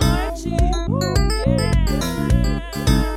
noite. Uh! Yeah.